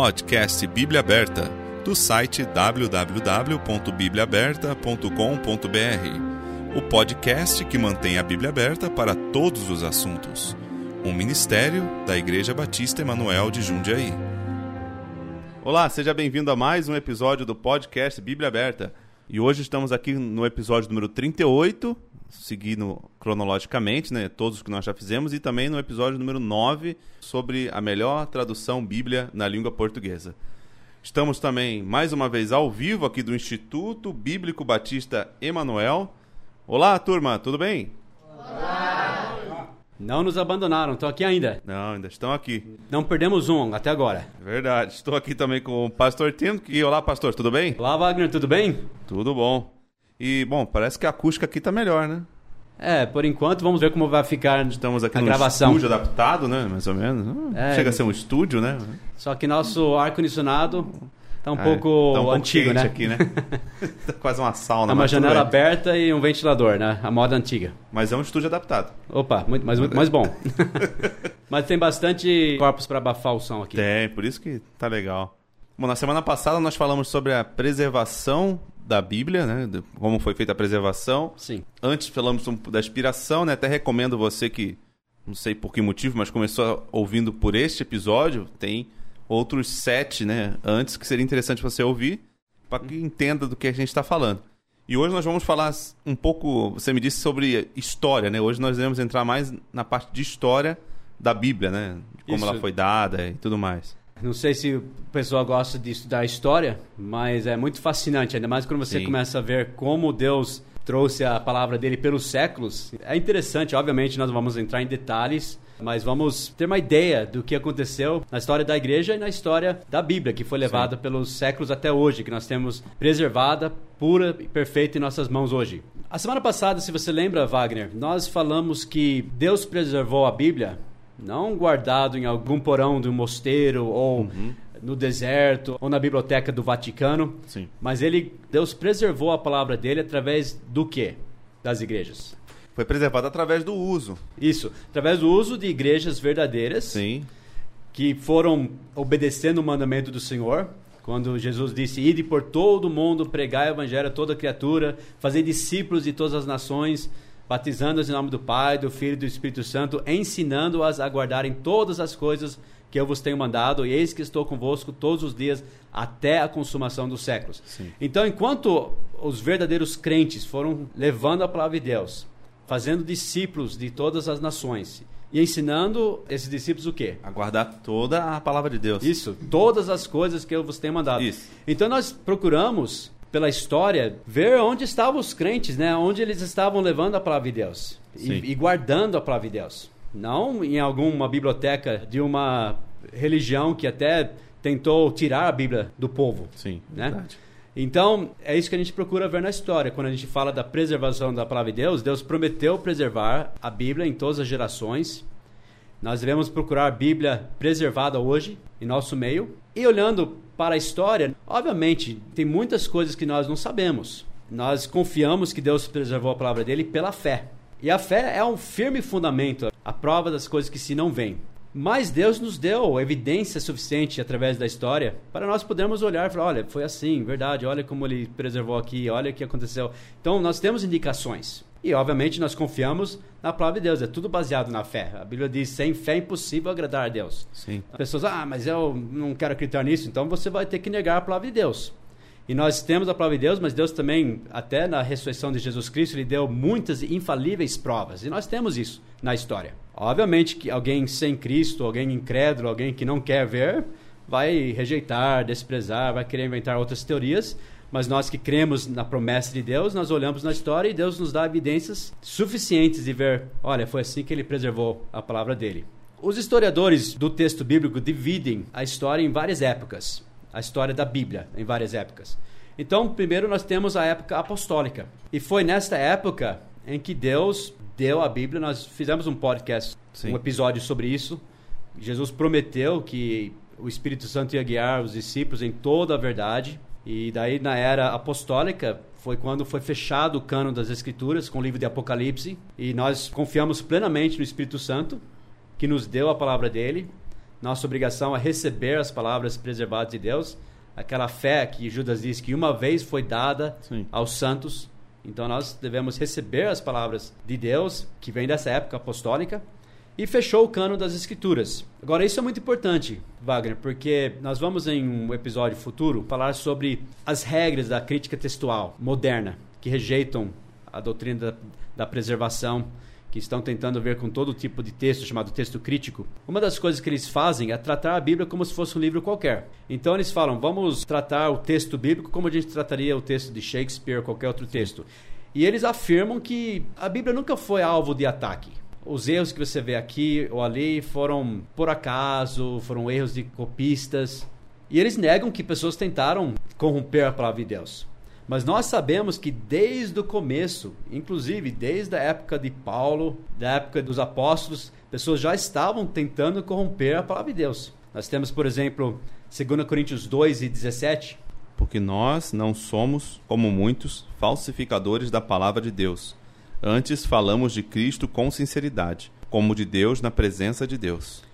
Podcast Bíblia Aberta, do site www.bibliaaberta.com.br. O podcast que mantém a Bíblia aberta para todos os assuntos. Um ministério da Igreja Batista Emanuel de Jundiaí. Olá, seja bem-vindo a mais um episódio do podcast Bíblia Aberta. E hoje estamos aqui no episódio número 38, seguindo cronologicamente, né, todos que nós já fizemos, e também no episódio número 9, sobre a melhor tradução bíblia na língua portuguesa. Estamos também, mais uma vez, ao vivo aqui do Instituto Bíblico Batista Emanuel. Olá, turma, tudo bem? Não nos abandonaram, estão aqui ainda. Não, ainda estão aqui. Não perdemos um até agora. Verdade. Estou aqui também com o pastor Tim. E olá, pastor, tudo bem? Olá, Wagner, tudo bem? Tudo bom. E, bom, parece que a acústica aqui tá melhor, né? É, por enquanto, vamos ver como vai ficar Estamos aqui a gravação. estúdio adaptado, né? Mais ou menos. Não É, Chega a ser um estúdio, né? Só que nosso ar-condicionado tá um É, pouco tá um pouco antigo, né? aqui, né? tá quase uma sauna. Tá uma janela bem. aberta e um ventilador, né? A moda antiga. Mas é um estúdio adaptado. Opa, muito, mas muito mais bom. mas tem bastante corpos para abafar o som aqui. Tem, por isso que tá legal. Bom, na semana passada nós falamos sobre a preservação da Bíblia, né? de Como foi feita a preservação. Sim. Antes falamos da inspiração, né? Até recomendo você que, não sei por que motivo, mas começou ouvindo por este episódio, tem outros sete, né? Antes que seria interessante você ouvir, para que entenda do que a gente está falando. E hoje nós vamos falar um pouco, você me disse sobre história, né? Hoje nós iremos entrar mais na parte de história da Bíblia, né? Como Isso. ela foi dada e tudo mais. Não sei se o pessoal gosta de estudar história, mas é muito fascinante, ainda mais quando você Sim. começa a ver como Deus trouxe a palavra dele pelos séculos. É interessante, obviamente, nós não vamos entrar em detalhes, mas vamos ter uma ideia do que aconteceu na história da igreja e na história da Bíblia, que foi levada pelos séculos até hoje, que nós temos preservada, pura e perfeita em nossas mãos hoje. A semana passada, se você lembra, Wagner, nós falamos que Deus preservou a Bíblia não guardado em algum porão de um mosteiro ou no deserto ou na biblioteca do Vaticano, Sim. mas ele Deus preservou a palavra dele através do quê? Das igrejas. Foi preservada através do uso. Isso, através do uso de igrejas verdadeiras Sim. que foram obedecendo o mandamento do Senhor. Quando Jesus disse: Ide por todo o mundo, pregai o evangelho a toda criatura, fazer discípulos de todas as nações, batizando-os em nome do Pai, do Filho e do Espírito Santo, ensinando-as a guardarem todas as coisas que eu vos tenho mandado, e eis que estou convosco todos os dias até a consumação dos séculos. Sim. Então, enquanto os verdadeiros crentes foram levando a palavra de Deus, fazendo discípulos de todas as nações e ensinando esses discípulos o quê? Aguardar toda a palavra de Deus. Isso, todas as coisas que eu vos tenho mandado. Isso. Então nós procuramos, pela história, ver onde estavam os crentes, né? Onde eles estavam levando a palavra de Deus e, e guardando a palavra de Deus. Não em alguma biblioteca de uma religião que até tentou tirar a Bíblia do povo. Sim, Né? verdade. Então, é isso que a gente procura ver na história. Quando a gente fala da preservação da palavra de Deus, Deus prometeu preservar a Bíblia em todas as gerações. Nós devemos procurar a Bíblia preservada hoje, em nosso meio. E olhando para a história, obviamente, tem muitas coisas que nós não sabemos. Nós confiamos que Deus preservou a palavra dele pela fé. E a fé é um firme fundamento, a prova das coisas que se não veem. Mas Deus nos deu evidência suficiente através da história para nós podermos olhar e falar: olha, foi assim, verdade, olha como ele preservou aqui, olha o que aconteceu. Então, nós temos indicações. E, obviamente, nós confiamos na palavra de Deus, é tudo baseado na fé. A Bíblia diz: sem fé é impossível agradar a Deus. Sim. As pessoas, ah, mas eu não quero acreditar nisso, então você vai ter que negar a palavra de Deus. E nós temos a palavra de Deus, mas Deus também, até na ressurreição de Jesus Cristo, ele deu muitas infalíveis provas. E nós temos isso na história. Obviamente que alguém sem Cristo, alguém incrédulo, alguém que não quer ver, vai rejeitar, desprezar, vai querer inventar outras teorias. Mas nós que cremos na promessa de Deus, nós olhamos na história e Deus nos dá evidências suficientes de ver, olha, foi assim que ele preservou a palavra dele. Os historiadores do texto bíblico dividem a história em várias épocas, a história da Bíblia em várias épocas. Então, primeiro nós temos a época apostólica. E foi nesta época em que Deus deu a Bíblia. Nós fizemos um podcast, Sim. um episódio sobre isso. Jesus prometeu que o Espírito Santo ia guiar os discípulos em toda a verdade. E daí, na era apostólica, foi quando foi fechado o cano das Escrituras com o livro de Apocalipse. E nós confiamos plenamente no Espírito Santo, que nos deu a palavra dele. Nossa obrigação é receber as palavras preservadas de Deus, aquela fé que Judas diz que uma vez foi dada Sim. aos santos. Então nós devemos receber as palavras de Deus, que vem dessa época apostólica, e fechou o cano das escrituras. Agora, isso é muito importante, Wagner, porque nós vamos em um episódio futuro falar sobre as regras da crítica textual moderna, que rejeitam a doutrina da, da preservação que estão tentando ver com todo tipo de texto chamado texto crítico, uma das coisas que eles fazem é tratar a Bíblia como se fosse um livro qualquer. Então eles falam, vamos tratar o texto bíblico como a gente trataria o texto de Shakespeare ou qualquer outro texto. E eles afirmam que a Bíblia nunca foi alvo de ataque. Os erros que você vê aqui ou ali foram por acaso, foram erros de copistas. E eles negam que pessoas tentaram corromper a palavra de Deus. Mas nós sabemos que desde o começo, inclusive desde a época de Paulo, da época dos apóstolos, pessoas já estavam tentando corromper a palavra de Deus. Nós temos, por exemplo, 2 Coríntios 2 e 17. Porque nós não somos, como muitos, falsificadores da palavra de Deus. Antes falamos de Cristo com sinceridade, como de Deus na presença de Deus.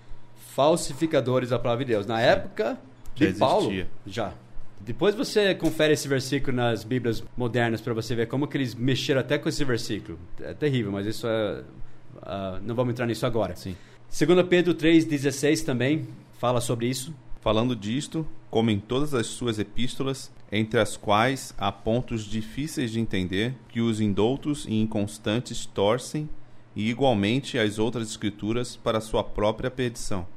Falsificadores da palavra de Deus. Na época de já Paulo, já. Depois você confere esse versículo nas Bíblias modernas para você ver como que eles mexeram até com esse versículo. É terrível, mas isso é, uh, não vamos entrar nisso agora. Sim. 2 Pedro 3,16 também fala sobre isso. Falando disto, como em todas as suas epístolas, entre as quais há pontos difíceis de entender, que os indoutos e inconstantes torcem, e igualmente as outras escrituras para sua própria perdição.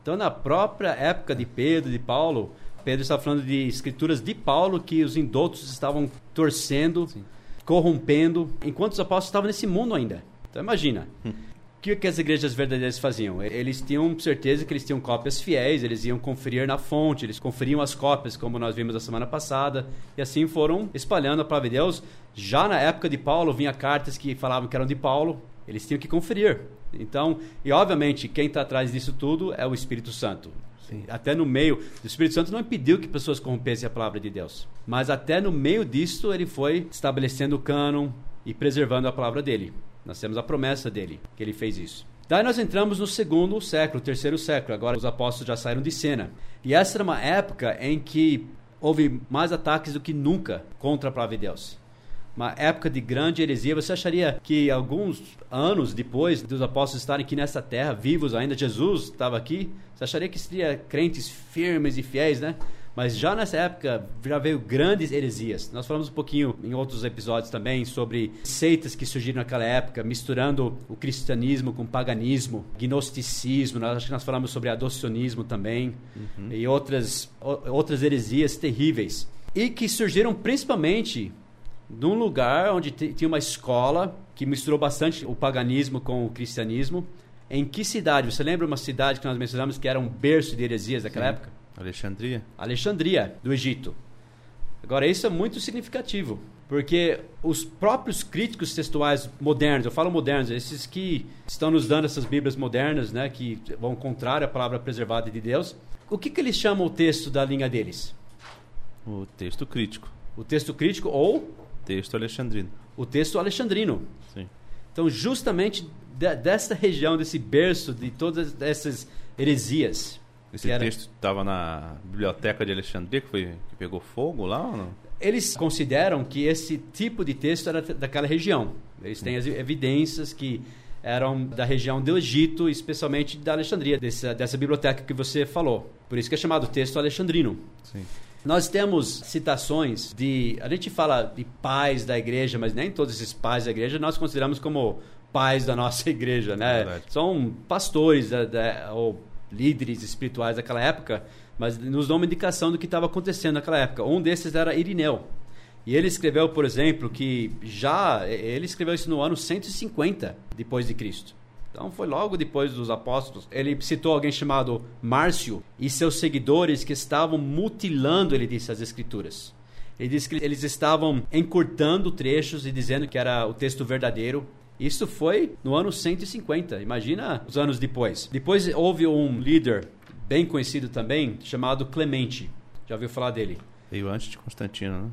Então, na própria época de Pedro, de Paulo, Pedro está falando de escrituras de Paulo que os indoutos estavam torcendo, Sim. corrompendo, enquanto os apóstolos estavam nesse mundo ainda. Então imagina. Hum. O que, que as igrejas verdadeiras faziam? Eles tinham certeza que eles tinham cópias fiéis, eles iam conferir na fonte, eles conferiam as cópias, como nós vimos a semana passada, e assim foram espalhando a palavra de Deus. Já na época de Paulo, vinha cartas que falavam que eram de Paulo, eles tinham que conferir. Então, e obviamente, quem está atrás disso tudo é o Espírito Santo. Sim. Até no meio, o Espírito Santo não impediu que pessoas corrompessem a palavra de Deus. Mas até no meio disso, ele foi estabelecendo o cânon e preservando a palavra dele. Nós temos a promessa dele, que ele fez isso. Daí nós entramos no segundo século, terceiro século. Agora os apóstolos já saíram de cena. E essa era uma época em que houve mais ataques do que nunca contra a palavra de Deus uma época de grande heresia. Você acharia que alguns anos depois dos apóstolos estarem aqui nessa terra, vivos ainda, Jesus estava aqui, você acharia que seria crentes firmes e fiéis, né? Mas já nessa época já veio grandes heresias. Nós falamos um pouquinho em outros episódios também sobre seitas que surgiram naquela época, misturando o cristianismo com o paganismo, gnosticismo. Nós, acho que nós falamos sobre adocionismo também uhum. e outras, outras heresias terríveis. E que surgiram principalmente num lugar onde tinha uma escola que misturou bastante o paganismo com o cristianismo. Em que cidade? Você lembra uma cidade que nós mencionamos que era um berço de heresias daquela Sim. época? Alexandria. Alexandria, do Egito. Agora, isso é muito significativo, porque os próprios críticos textuais modernos, eu falo modernos, esses que estão nos dando essas Bíblias modernas, né, que vão contrário à palavra preservada de Deus, o que, que eles chamam o texto da linha deles? O texto crítico. O texto crítico ou Texto alexandrino. O texto alexandrino. Sim. Então, justamente de, dessa região, desse berço de todas essas heresias. Esse era... texto estava na biblioteca de Alexandria, que, foi, que pegou fogo lá ou não? Eles consideram que esse tipo de texto era daquela região. Eles têm as evidências que eram da região do Egito, especialmente da Alexandria, dessa, dessa biblioteca que você falou. Por isso que é chamado texto alexandrino. Sim. Nós temos citações de. A gente fala de pais da igreja, mas nem todos esses pais da igreja nós consideramos como pais da nossa igreja, né? Verdade. São pastores da, da, ou líderes espirituais daquela época, mas nos dão uma indicação do que estava acontecendo naquela época. Um desses era Irineu. E ele escreveu, por exemplo, que já ele escreveu isso no ano 150 depois de Cristo. Então foi logo depois dos apóstolos. Ele citou alguém chamado Márcio e seus seguidores que estavam mutilando, ele disse, as escrituras. Ele disse que eles estavam encurtando trechos e dizendo que era o texto verdadeiro. Isso foi no ano 150. Imagina os anos depois. Depois houve um líder bem conhecido também, chamado Clemente. Já ouviu falar dele? Veio antes de Constantino, né?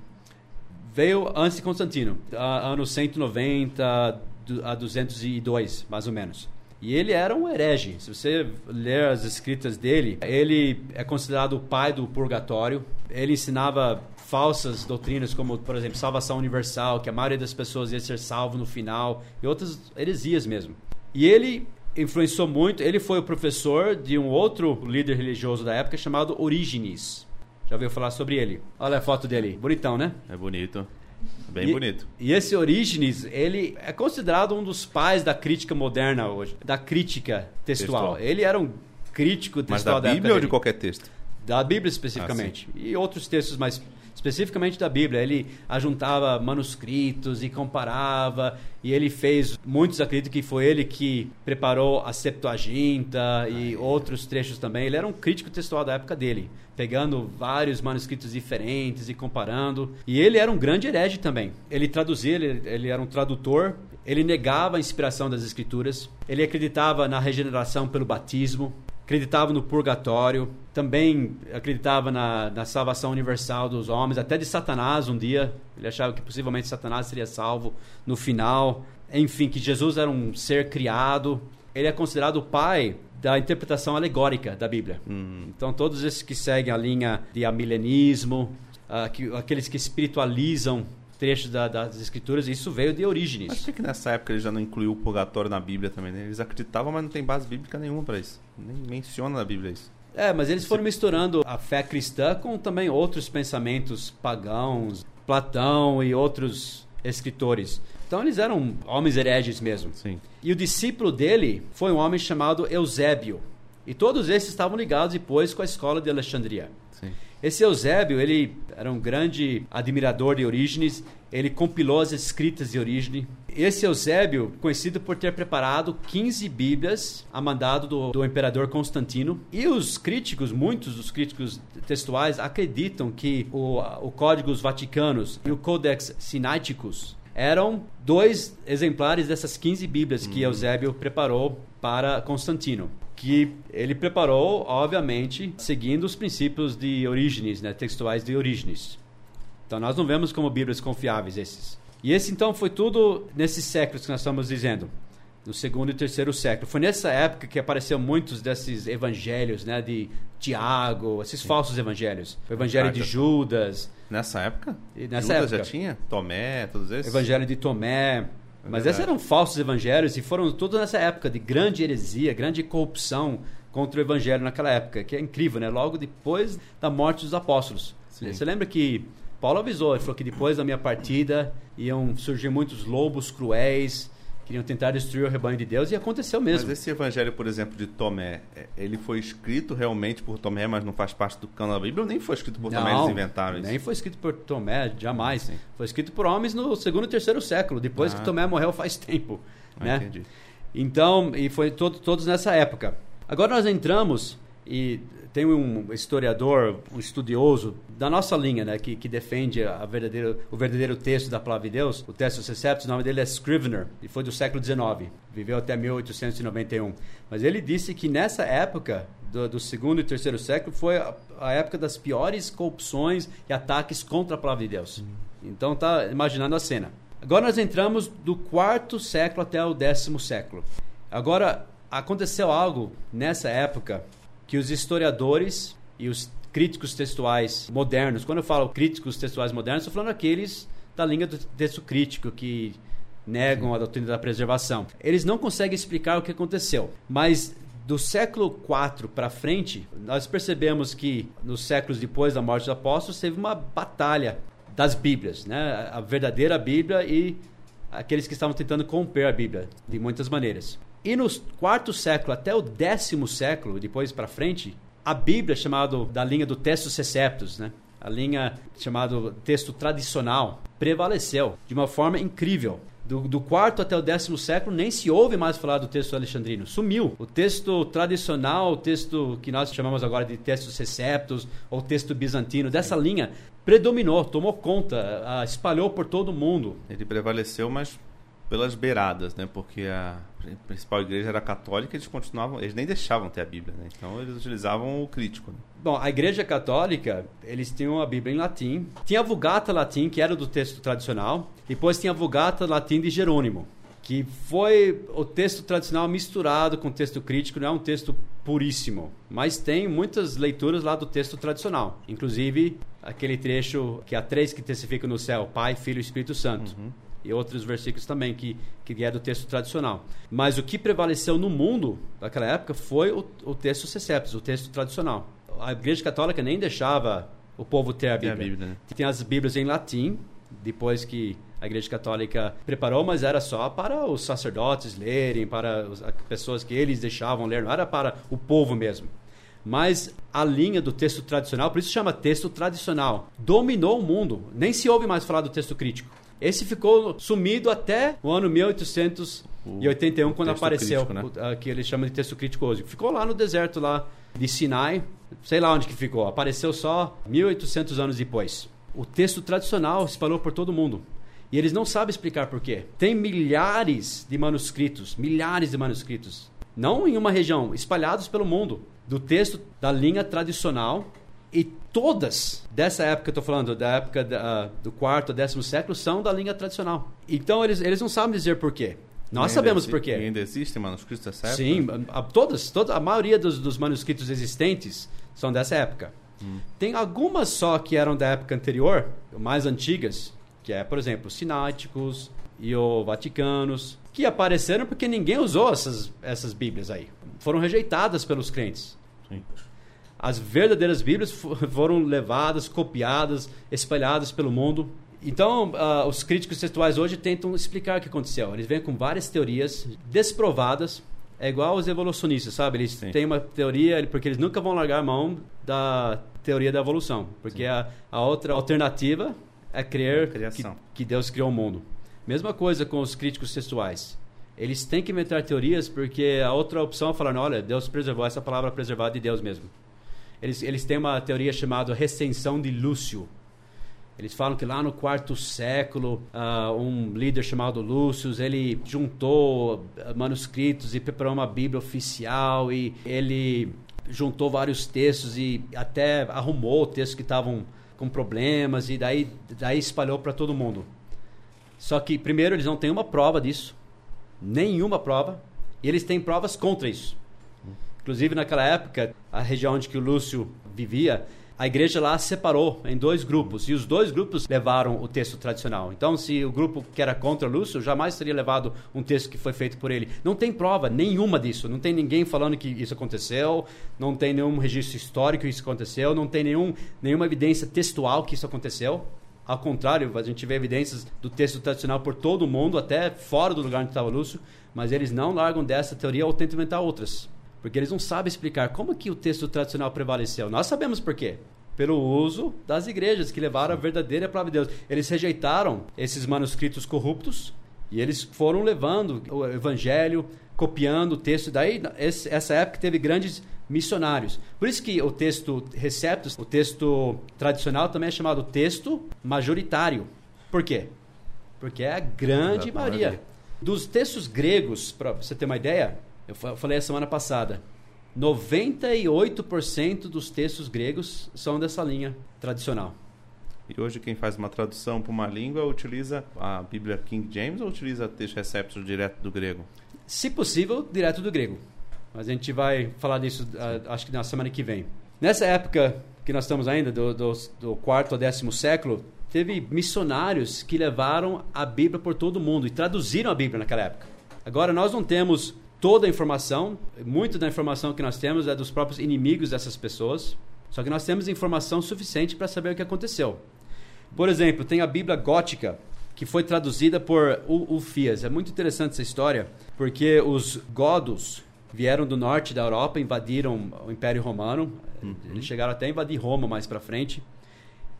Veio antes de Constantino, ano 190, a 202, mais ou menos. E ele era um herege. Se você ler as escritas dele, ele é considerado o pai do purgatório. Ele ensinava falsas doutrinas, como, por exemplo, salvação universal, que a maioria das pessoas ia ser salvo no final, e outras heresias mesmo. E ele influenciou muito, ele foi o professor de um outro líder religioso da época chamado Orígenes. Já ouviu falar sobre ele? Olha a foto dele, bonitão, né? É bonito. Bem e, bonito. E esse Orígenes, ele é considerado um dos pais da crítica moderna hoje, da crítica textual. textual. Ele era um crítico textual Mas da, da Bíblia ou de qualquer texto? Da Bíblia especificamente. Ah, e outros textos mais especificamente da Bíblia. Ele ajuntava manuscritos e comparava, e ele fez, muitos acreditam que foi ele que preparou a Septuaginta e outros trechos também. Ele era um crítico textual da época dele, pegando vários manuscritos diferentes e comparando. E ele era um grande herege também. Ele traduzia, ele, ele era um tradutor, ele negava a inspiração das escrituras, ele acreditava na regeneração pelo batismo, acreditava no purgatório, também acreditava na, na, salvação universal dos homens, até de Satanás um dia. Ele achava que possivelmente Satanás seria salvo no final. Enfim, que Jesus era um ser criado. Ele é considerado o pai da interpretação alegórica da Bíblia. Hum. Então, todos esses que seguem a linha de amilenismo, que, aqueles que espiritualizam trechos da, das escrituras, isso veio de Orígenes. Mas por que nessa época ele já não incluiu o purgatório na Bíblia também? Né? Eles acreditavam, mas não tem base bíblica nenhuma para isso. Nem menciona na Bíblia isso. É, mas eles foram misturando a fé cristã com também outros pensamentos pagãos, Platão e outros escritores. Então eles eram homens hereges mesmo. Sim. E o discípulo dele foi um homem chamado Eusébio. E todos esses estavam ligados depois com a escola de Alexandria. Sim. Esse Eusébio, ele era um grande admirador de Orígenes, ele compilou as escritas de Orígenes. Esse Eusébio, conhecido por ter preparado 15 Bíblias a mandado do, do imperador Constantino. E os críticos, muitos dos críticos textuais, acreditam que o, o Códigos Vaticanos e o Codex Sinaiticus eram dois exemplares dessas 15 Bíblias que uhum. Eusébio preparou para Constantino que ele preparou, obviamente, seguindo os princípios de Orígenes, né, textuais de Orígenes. Então nós não vemos como Bíblias confiáveis esses. E esse então foi tudo nesses séculos que nós estamos dizendo, no segundo e terceiro século. Foi nessa época que apareceram muitos desses evangelhos, né, de Tiago, esses Sim. falsos evangelhos. O evangelho de Judas. Nessa época? E nessa Judas época. já tinha? Tomé, todos esses? Evangelho de Tomé. É Mas esses eram falsos evangelhos e foram todos nessa época de grande heresia, grande corrupção contra o evangelho naquela época, que é incrível, né? Logo depois da morte dos apóstolos. Sim. Você lembra que Paulo avisou, ele falou que depois da minha partida iam surgir muitos lobos cruéis queriam tentar destruir o rebanho de Deus e aconteceu mesmo. Mas esse evangelho, por exemplo, de Tomé, é, ele foi escrito realmente por Tomé, mas não faz parte do cano da Bíblia, ou nem foi escrito por não, Tomé, eles inventaram isso? nem foi escrito por Tomé, jamais. Sim. Foi escrito por homens no segundo e terceiro século, depois ah. que Tomé morreu faz tempo. Ah, né? Entendi. Então, e foi todo, todos nessa época. Agora nós entramos e tem um historiador, um estudioso da nossa linha, né, que, que defende a verdadeiro, o verdadeiro texto da palavra de Deus, o texto Seceptus, o nome dele é Scrivener, e foi do século XIX, viveu até 1891. Mas ele disse que nessa época, do, do segundo e terceiro século, foi a, a, época das piores corrupções e ataques contra a palavra de Deus. Então tá imaginando a cena. Agora nós entramos do quarto século até o décimo século. Agora, aconteceu algo nessa época que os historiadores e os críticos textuais modernos, quando eu falo críticos textuais modernos, estou falando aqueles da linha do texto crítico que negam a doutrina da preservação. Eles não conseguem explicar o que aconteceu, mas do século IV para frente, nós percebemos que nos séculos depois da morte dos apóstolos teve uma batalha das Bíblias, né? A verdadeira Bíblia e aqueles que estavam tentando romper a Bíblia de muitas maneiras. E no quarto século até o décimo século, depois para frente, a Bíblia, chamado da linha do texto Seceptus, né? a linha chamado texto tradicional, prevaleceu de uma forma incrível. Do, do, quarto até o décimo século nem se ouve mais falar do texto alexandrino. Sumiu. O texto tradicional, o texto que nós chamamos agora de texto Seceptus ou texto bizantino, dessa linha, predominou, tomou conta, espalhou por todo o mundo. Ele prevaleceu, mas pelas beiradas, né? Porque a principal igreja era católica, eles continuavam, eles nem deixavam ter a Bíblia, né? Então eles utilizavam o crítico. Né? Bom, a igreja católica, eles tinham a Bíblia em latim. Tinha a Vulgata latim, que era do texto tradicional. Depois tinha a Vulgata latim de Jerônimo, que foi o texto tradicional misturado com o texto crítico, não é um texto puríssimo, mas tem muitas leituras lá do texto tradicional, inclusive aquele trecho que há três que testificam no céu, Pai, Filho e Espírito Santo. Uhum. E outros versículos também que, que é do texto tradicional. Mas o que prevaleceu no mundo naquela época foi o, o texto Seceptus, o texto tradicional. A Igreja Católica nem deixava o povo ter a Bíblia. Tem, a Bíblia, né? Tem as Bíblias em latim, depois que a Igreja Católica preparou, mas era só para os sacerdotes lerem, para as pessoas que eles deixavam ler, não era para o povo mesmo. Mas a linha do texto tradicional, por isso chama texto tradicional, dominou o mundo. Nem se ouve mais falar do texto crítico. Esse ficou sumido até o ano 1881, quando apareceu crítico, né? o, que ele chama de texto crítico hoje. Ficou lá no deserto lá de Sinai, sei lá onde que ficou. Apareceu só 1800 anos depois. O texto tradicional se espalhou por todo mundo. E eles não sabem explicar por quê. Tem milhares de manuscritos, milhares de manuscritos, não em uma região, espalhados pelo mundo, do texto da linha tradicional. E todas dessa época que eu estou falando, da época da, do quarto, décimo século, são da linha tradicional. Então eles, eles não sabem dizer por quê. Nós sabemos por quê. ainda existem manuscritos dessa época? Sim, a, todas, toda, a maioria dos, dos manuscritos existentes são dessa época. Hum. Tem algumas só que eram da época anterior, mais antigas, que é, por exemplo, sináticos e o vaticanos, que apareceram porque ninguém usou essas, essas Bíblias aí. Foram rejeitadas pelos crentes. Sim. As verdadeiras Bíblias foram levadas, copiadas, espalhadas pelo mundo. Então, uh, os críticos textuais hoje tentam explicar o que aconteceu. Eles vêm com várias teorias desprovadas. É igual os evolucionistas, sabe? Eles Sim. têm uma teoria, porque eles nunca vão largar a mão da teoria da evolução. Porque a, a outra alternativa é crer que, que, Deus criou o mundo. Mesma coisa com os críticos textuais. Eles têm que inventar teorias porque a outra opção é falar, olha, Deus preservou essa palavra preservada de Deus mesmo. Eles, eles têm uma teoria chamada recensão de Lúcio. Eles falam que lá no quarto século, uh, um líder chamado Lúcio, ele juntou manuscritos e preparou uma Bíblia oficial e ele juntou vários textos e até arrumou textos que estavam com problemas e daí, daí espalhou para todo mundo. Só que, primeiro, eles não têm uma prova disso, nenhuma prova, e eles têm provas contra isso. Inclusive, naquela época, a região onde que o Lúcio vivia, a igreja lá separou em dois grupos e os dois grupos levaram o texto tradicional. Então, se o grupo que era contra Lúcio jamais teria levado um texto que foi feito por ele. Não tem prova nenhuma disso. Não tem ninguém falando que isso aconteceu. Não tem nenhum registro histórico que isso aconteceu. Não tem nenhum, nenhuma evidência textual que isso aconteceu. Ao contrário, a gente vê evidências do texto tradicional por todo o mundo, até fora do lugar onde estava Lúcio, mas eles não largam dessa teoria ou tentam inventar outras. Porque eles não sabem explicar como que o texto tradicional prevaleceu. Nós sabemos por quê. Pelo uso das igrejas que levaram a verdadeira palavra de Deus. Eles rejeitaram esses manuscritos corruptos e eles foram levando o evangelho, copiando o texto. Daí, esse, essa época teve grandes missionários. Por isso que o texto receptus, o texto tradicional também é chamado texto majoritário. Por quê? Porque é a grande maioria. Dos textos gregos, para você ter uma ideia, eu falei a semana passada. 98% dos textos gregos são dessa linha tradicional. E hoje quem faz uma tradução para uma língua utiliza a Bíblia King James ou utiliza texto receptor direto do grego? Se possível, direto do grego. Mas a gente vai falar disso uh, acho que na semana que vem. Nessa época que nós estamos ainda, do, do, do quarto ao décimo século, teve missionários que levaram a Bíblia por todo o mundo e traduziram a Bíblia naquela época. Agora, nós não temos toda a informação, muito da informação que nós temos é dos próprios inimigos dessas pessoas. Só que nós temos informação suficiente para saber o que aconteceu. Por exemplo, tem a Bíblia gótica, que foi traduzida por Ulfias. É muito interessante essa história, porque os godos vieram do norte da Europa, invadiram o Império Romano. Uhum. Eles chegaram até a invadir Roma mais para frente.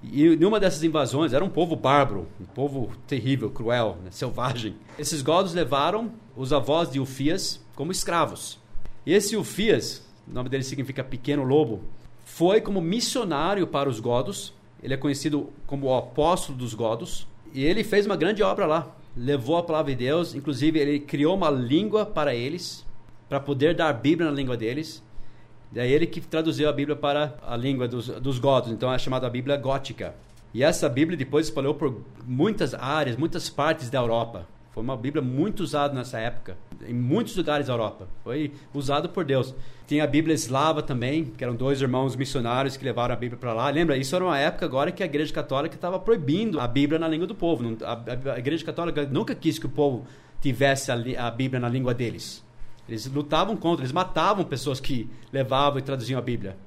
E numa dessas invasões, era um povo bárbaro, um povo terrível, cruel, né, selvagem. Esses godos levaram os avós de Ufias como escravos. E esse Ufias, o nome dele significa pequeno lobo, foi como missionário para os godos. Ele é conhecido como o apóstolo dos godos. E ele fez uma grande obra lá. Levou a palavra de Deus, inclusive ele criou uma língua para eles, para poder dar Bíblia na língua deles. É ele que traduziu a Bíblia para a língua dos, dos godos, então é chamada a Bíblia gótica. E essa Bíblia depois espalhou por muitas áreas, muitas partes da Europa. Foi uma Bíblia muito usada nessa época, em muitos lugares da Europa. Foi usado por Deus. Tinha a Bíblia eslava também, que eram dois irmãos missionários que levaram a Bíblia para lá. Lembra? Isso era uma época agora que a Igreja Católica estava proibindo a Bíblia na língua do povo. A, a, a, Igreja Católica nunca quis que o povo tivesse a, a Bíblia na língua deles. Eles lutavam contra, eles matavam pessoas que levavam e traduziam a Bíblia.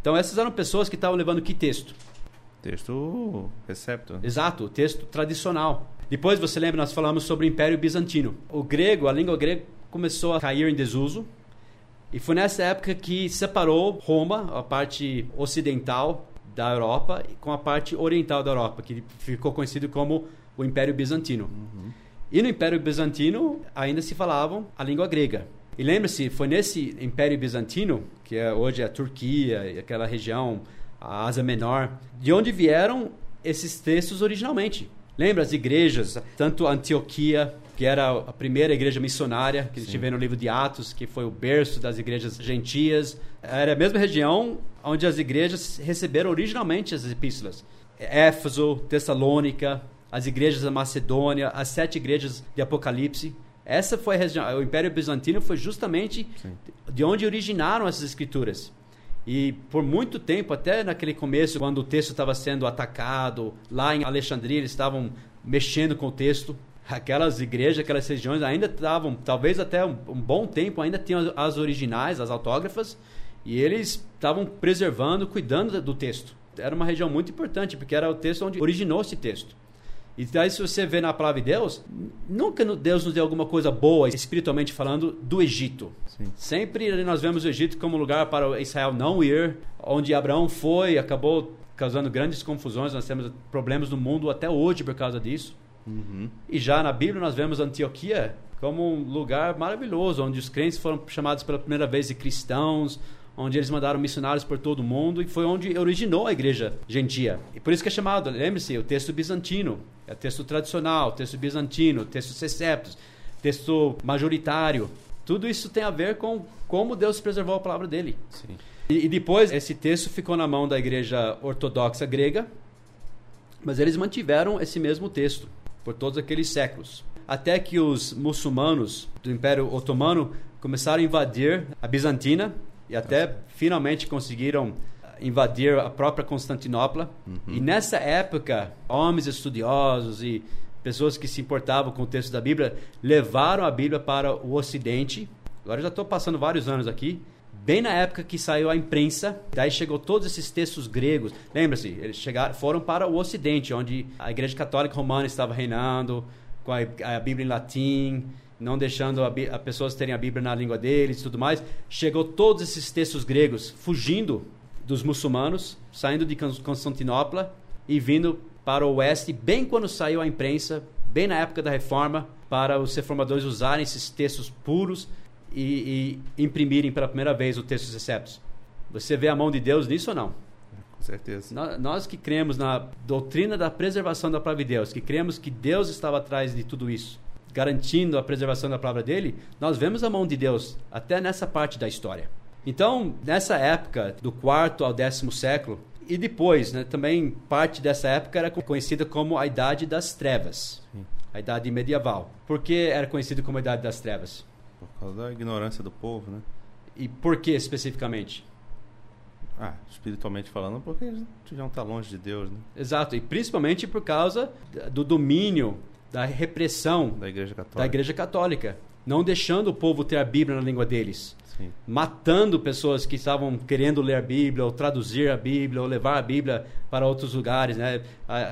Então essas eram pessoas que estavam levando que texto? Texto recepto. Exato, texto tradicional. Depois você lembra, nós falamos sobre o Império Bizantino. O grego, a língua grega começou a cair em desuso. E foi nessa época que separou Roma, a parte ocidental da Europa, com a parte oriental da Europa, que ficou conhecido como o Império Bizantino. Uhum. E no Império Bizantino ainda se falavam a língua grega. E lembre-se, foi nesse Império Bizantino, que é, hoje é a Turquia e aquela região, a Ásia Menor, de onde vieram esses textos originalmente. Lembra as igrejas, tanto Antioquia, que era a primeira igreja missionária, que a gente vê no livro de Atos, que foi o berço das igrejas gentias. Era a mesma região onde as igrejas receberam originalmente as epístolas. Éfeso, Tessalônica, as igrejas da Macedônia, as sete igrejas de Apocalipse. Essa foi a região. O Império Bizantino foi justamente Sim. de onde originaram essas escrituras. E por muito tempo, até naquele começo, quando o texto estava sendo atacado, lá em Alexandria eles estavam mexendo com o texto. Aquelas igrejas, aquelas regiões ainda estavam, talvez até um, um bom tempo, ainda tinham as originais, as autógrafas, e eles estavam preservando, cuidando do texto. Era uma região muito importante, porque era o texto onde originou esse texto. E daí, se você vê na palavra de Deus, nunca Deus nos deu alguma coisa boa, espiritualmente falando, do Egito. Sim. Sempre nós vemos o Egito como lugar para Israel não ir, onde Abraão foi, acabou causando grandes confusões. Nós temos problemas no mundo até hoje por causa disso. Uhum. E já na Bíblia nós vemos Antioquia como um lugar maravilhoso, onde os crentes foram chamados pela primeira vez de cristãos, onde eles mandaram missionários por todo o mundo e foi onde originou a igreja gentia. E por isso que é chamado, lembre-se, o texto bizantino. É texto tradicional, texto bizantino, texto seceptos, texto majoritário. Tudo isso tem a ver com como Deus preservou a palavra dele. E, e depois, esse texto ficou na mão da igreja ortodoxa grega, mas eles mantiveram esse mesmo texto por todos aqueles séculos. Até que os muçulmanos do Império Otomano começaram a invadir a Bizantina e até finalmente conseguiram invadir a própria Constantinopla. Uhum. E nessa época, homens estudiosos e pessoas que se importavam com o texto da Bíblia levaram a Bíblia para o Ocidente. Agora já estou passando vários anos aqui. Bem na época que saiu a imprensa, daí chegou todos esses textos gregos. Lembra-se, eles chegaram, foram para o Ocidente, onde a Igreja Católica Romana estava reinando, com a, a Bíblia em latim, não deixando a, a pessoas terem a Bíblia na língua deles e tudo mais. Chegou todos esses textos gregos fugindo dos muçulmanos, saindo de Constantinopla e vindo para o oeste, bem quando saiu a imprensa, bem na época da reforma, para os reformadores usarem esses textos puros e, e imprimirem pela primeira vez o texto receptos. Você vê a mão de Deus nisso ou não? Com certeza. Nós, nós que cremos na doutrina da preservação da palavra de Deus, que cremos que Deus estava atrás de tudo isso, garantindo a preservação da palavra dele, nós vemos a mão de Deus até nessa parte da história. Então, nessa época, do quarto ao décimo século, e depois, né, também parte dessa época era conhecida como a Idade das Trevas, Sim. a Idade Medieval. Por que era conhecida como a Idade das Trevas? Por causa da ignorância do povo, né? E por que especificamente? Ah, espiritualmente falando, porque eles deviam estar longe de Deus, né? Exato, e principalmente por causa do domínio, da repressão da Igreja Católica. Da igreja católica não deixando o povo ter a Bíblia na língua deles matando pessoas que estavam querendo ler a Bíblia, ou traduzir a Bíblia, ou levar a Bíblia para outros lugares. Né?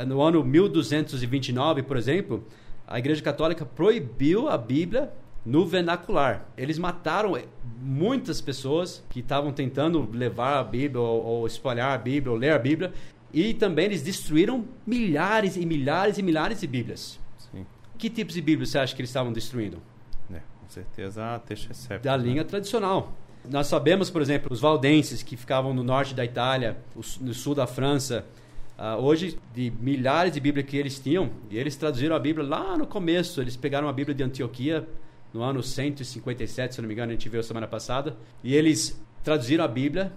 No ano 1229, por exemplo, a Igreja Católica proibiu a Bíblia no vernacular. Eles mataram muitas pessoas que estavam tentando levar a Bíblia, ou, ou espalhar a Bíblia, ou ler a Bíblia. E também eles destruíram milhares e milhares e milhares de Bíblias. Que tipos de Bíblias você acha que eles estavam destruindo? Com certeza a texto é Da né? linha tradicional. Nós sabemos, por exemplo, os valdenses que ficavam no norte da Itália, no sul da França, uh, hoje, de milhares de Bíblias que eles tinham, e eles traduziram a Bíblia lá no começo. Eles pegaram a Bíblia de Antioquia, no ano 157, se não me engano, a gente viu semana passada, e eles traduziram a Bíblia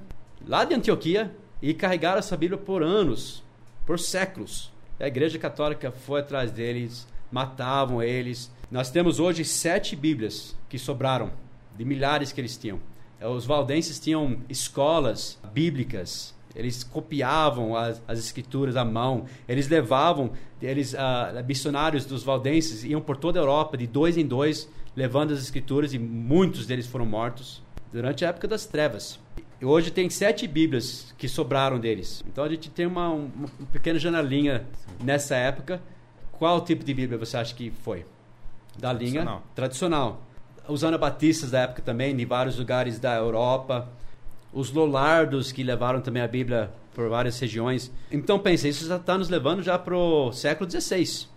lá de Antioquia e carregaram essa Bíblia por anos, por séculos. A Igreja Católica foi atrás deles, matavam eles. Nós temos hoje sete Bíblias que sobraram, de milhares que eles tinham. Os valdenses tinham escolas bíblicas, eles copiavam as, as escrituras à mão, eles levavam, eles uh, missionários dos valdenses iam por toda a Europa de dois em dois levando as escrituras e muitos deles foram mortos durante a época das trevas. E hoje tem sete Bíblias que sobraram deles. Então a gente tem uma, uma pequena janelinha nessa época. Qual tipo de Bíblia você acha que foi? Da linha tradicional. Os anabatistas da época também, em vários lugares da Europa. Os lolardos que levaram também a Bíblia por várias regiões. Então pense, isso já está nos levando já para o século XVI. Sim.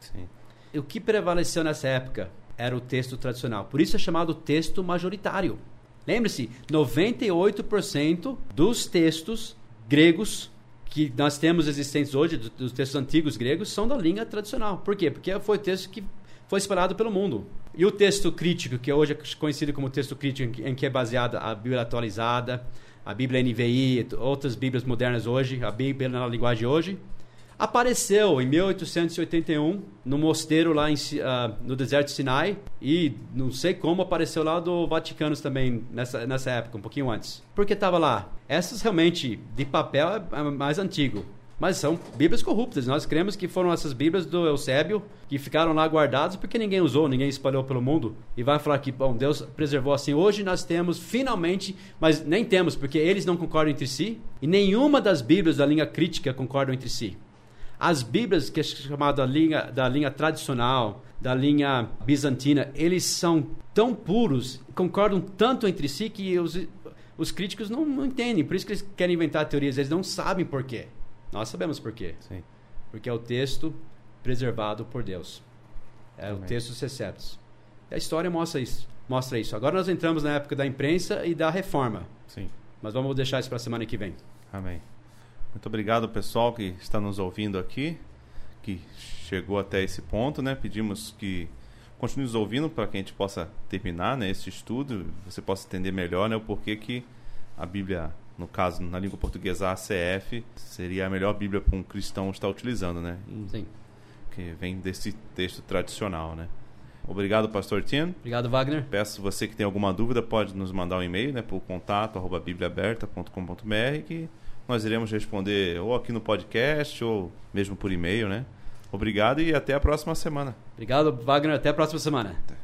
O que prevaleceu nessa época era o texto tradicional. Por isso é chamado texto majoritário. Lembre-se, 98% dos textos gregos que nós temos existentes hoje, dos textos antigos gregos, são da língua tradicional. Por quê? Porque foi texto que foi espalhado pelo mundo. E o texto crítico, que hoje é conhecido como texto crítico, em que é baseada a Bíblia atualizada, a Bíblia NVI, outras Bíblias modernas hoje, a Bíblia na linguagem hoje, apareceu em 1881 no mosteiro lá em, uh, no deserto de Sinai e não sei como apareceu lá do Vaticano também nessa, nessa época, um pouquinho antes. Porque estava lá. Essas realmente de papel é, é mais antigo. Mas são Bíblias corruptas. Nós cremos que foram essas Bíblias do Eusébio que ficaram lá guardadas porque ninguém usou, ninguém espalhou pelo mundo. E vai falar que, bom, Deus preservou assim. Hoje nós temos, finalmente, mas nem temos, porque eles não concordam entre si. E nenhuma das Bíblias da linha crítica concordam entre si. As Bíblias, que é chamada linha, da linha tradicional, da linha bizantina, eles são tão puros, concordam tanto entre si que os, os críticos não, não entendem. Por isso que eles querem inventar teorias, eles não sabem por quê. Nós sabemos por quê. Sim. Porque é o texto preservado por Deus. É Amém. o texto Seceptus. A história mostra isso, mostra isso. Agora nós entramos na época da imprensa e da reforma. Sim. Mas vamos deixar isso para a semana que vem. Amém. Muito obrigado, pessoal que está nos ouvindo aqui, que chegou até esse ponto, né? Pedimos que continue nos ouvindo para que a gente possa terminar né, esse estudo, você possa entender melhor né, o porquê que a Bíblia, no caso, na língua portuguesa, ACF, seria a melhor Bíblia para um cristão estar utilizando, né? Sim. Que vem desse texto tradicional, né? Obrigado, pastor Tino. Obrigado, Wagner. Peço você que tem alguma dúvida, pode nos mandar um e-mail, né, por contato, arroba bibliaaberta.com.br, que nós iremos responder ou aqui no podcast ou mesmo por e-mail, né? Obrigado e até a próxima semana. Obrigado, Wagner. Até a próxima semana.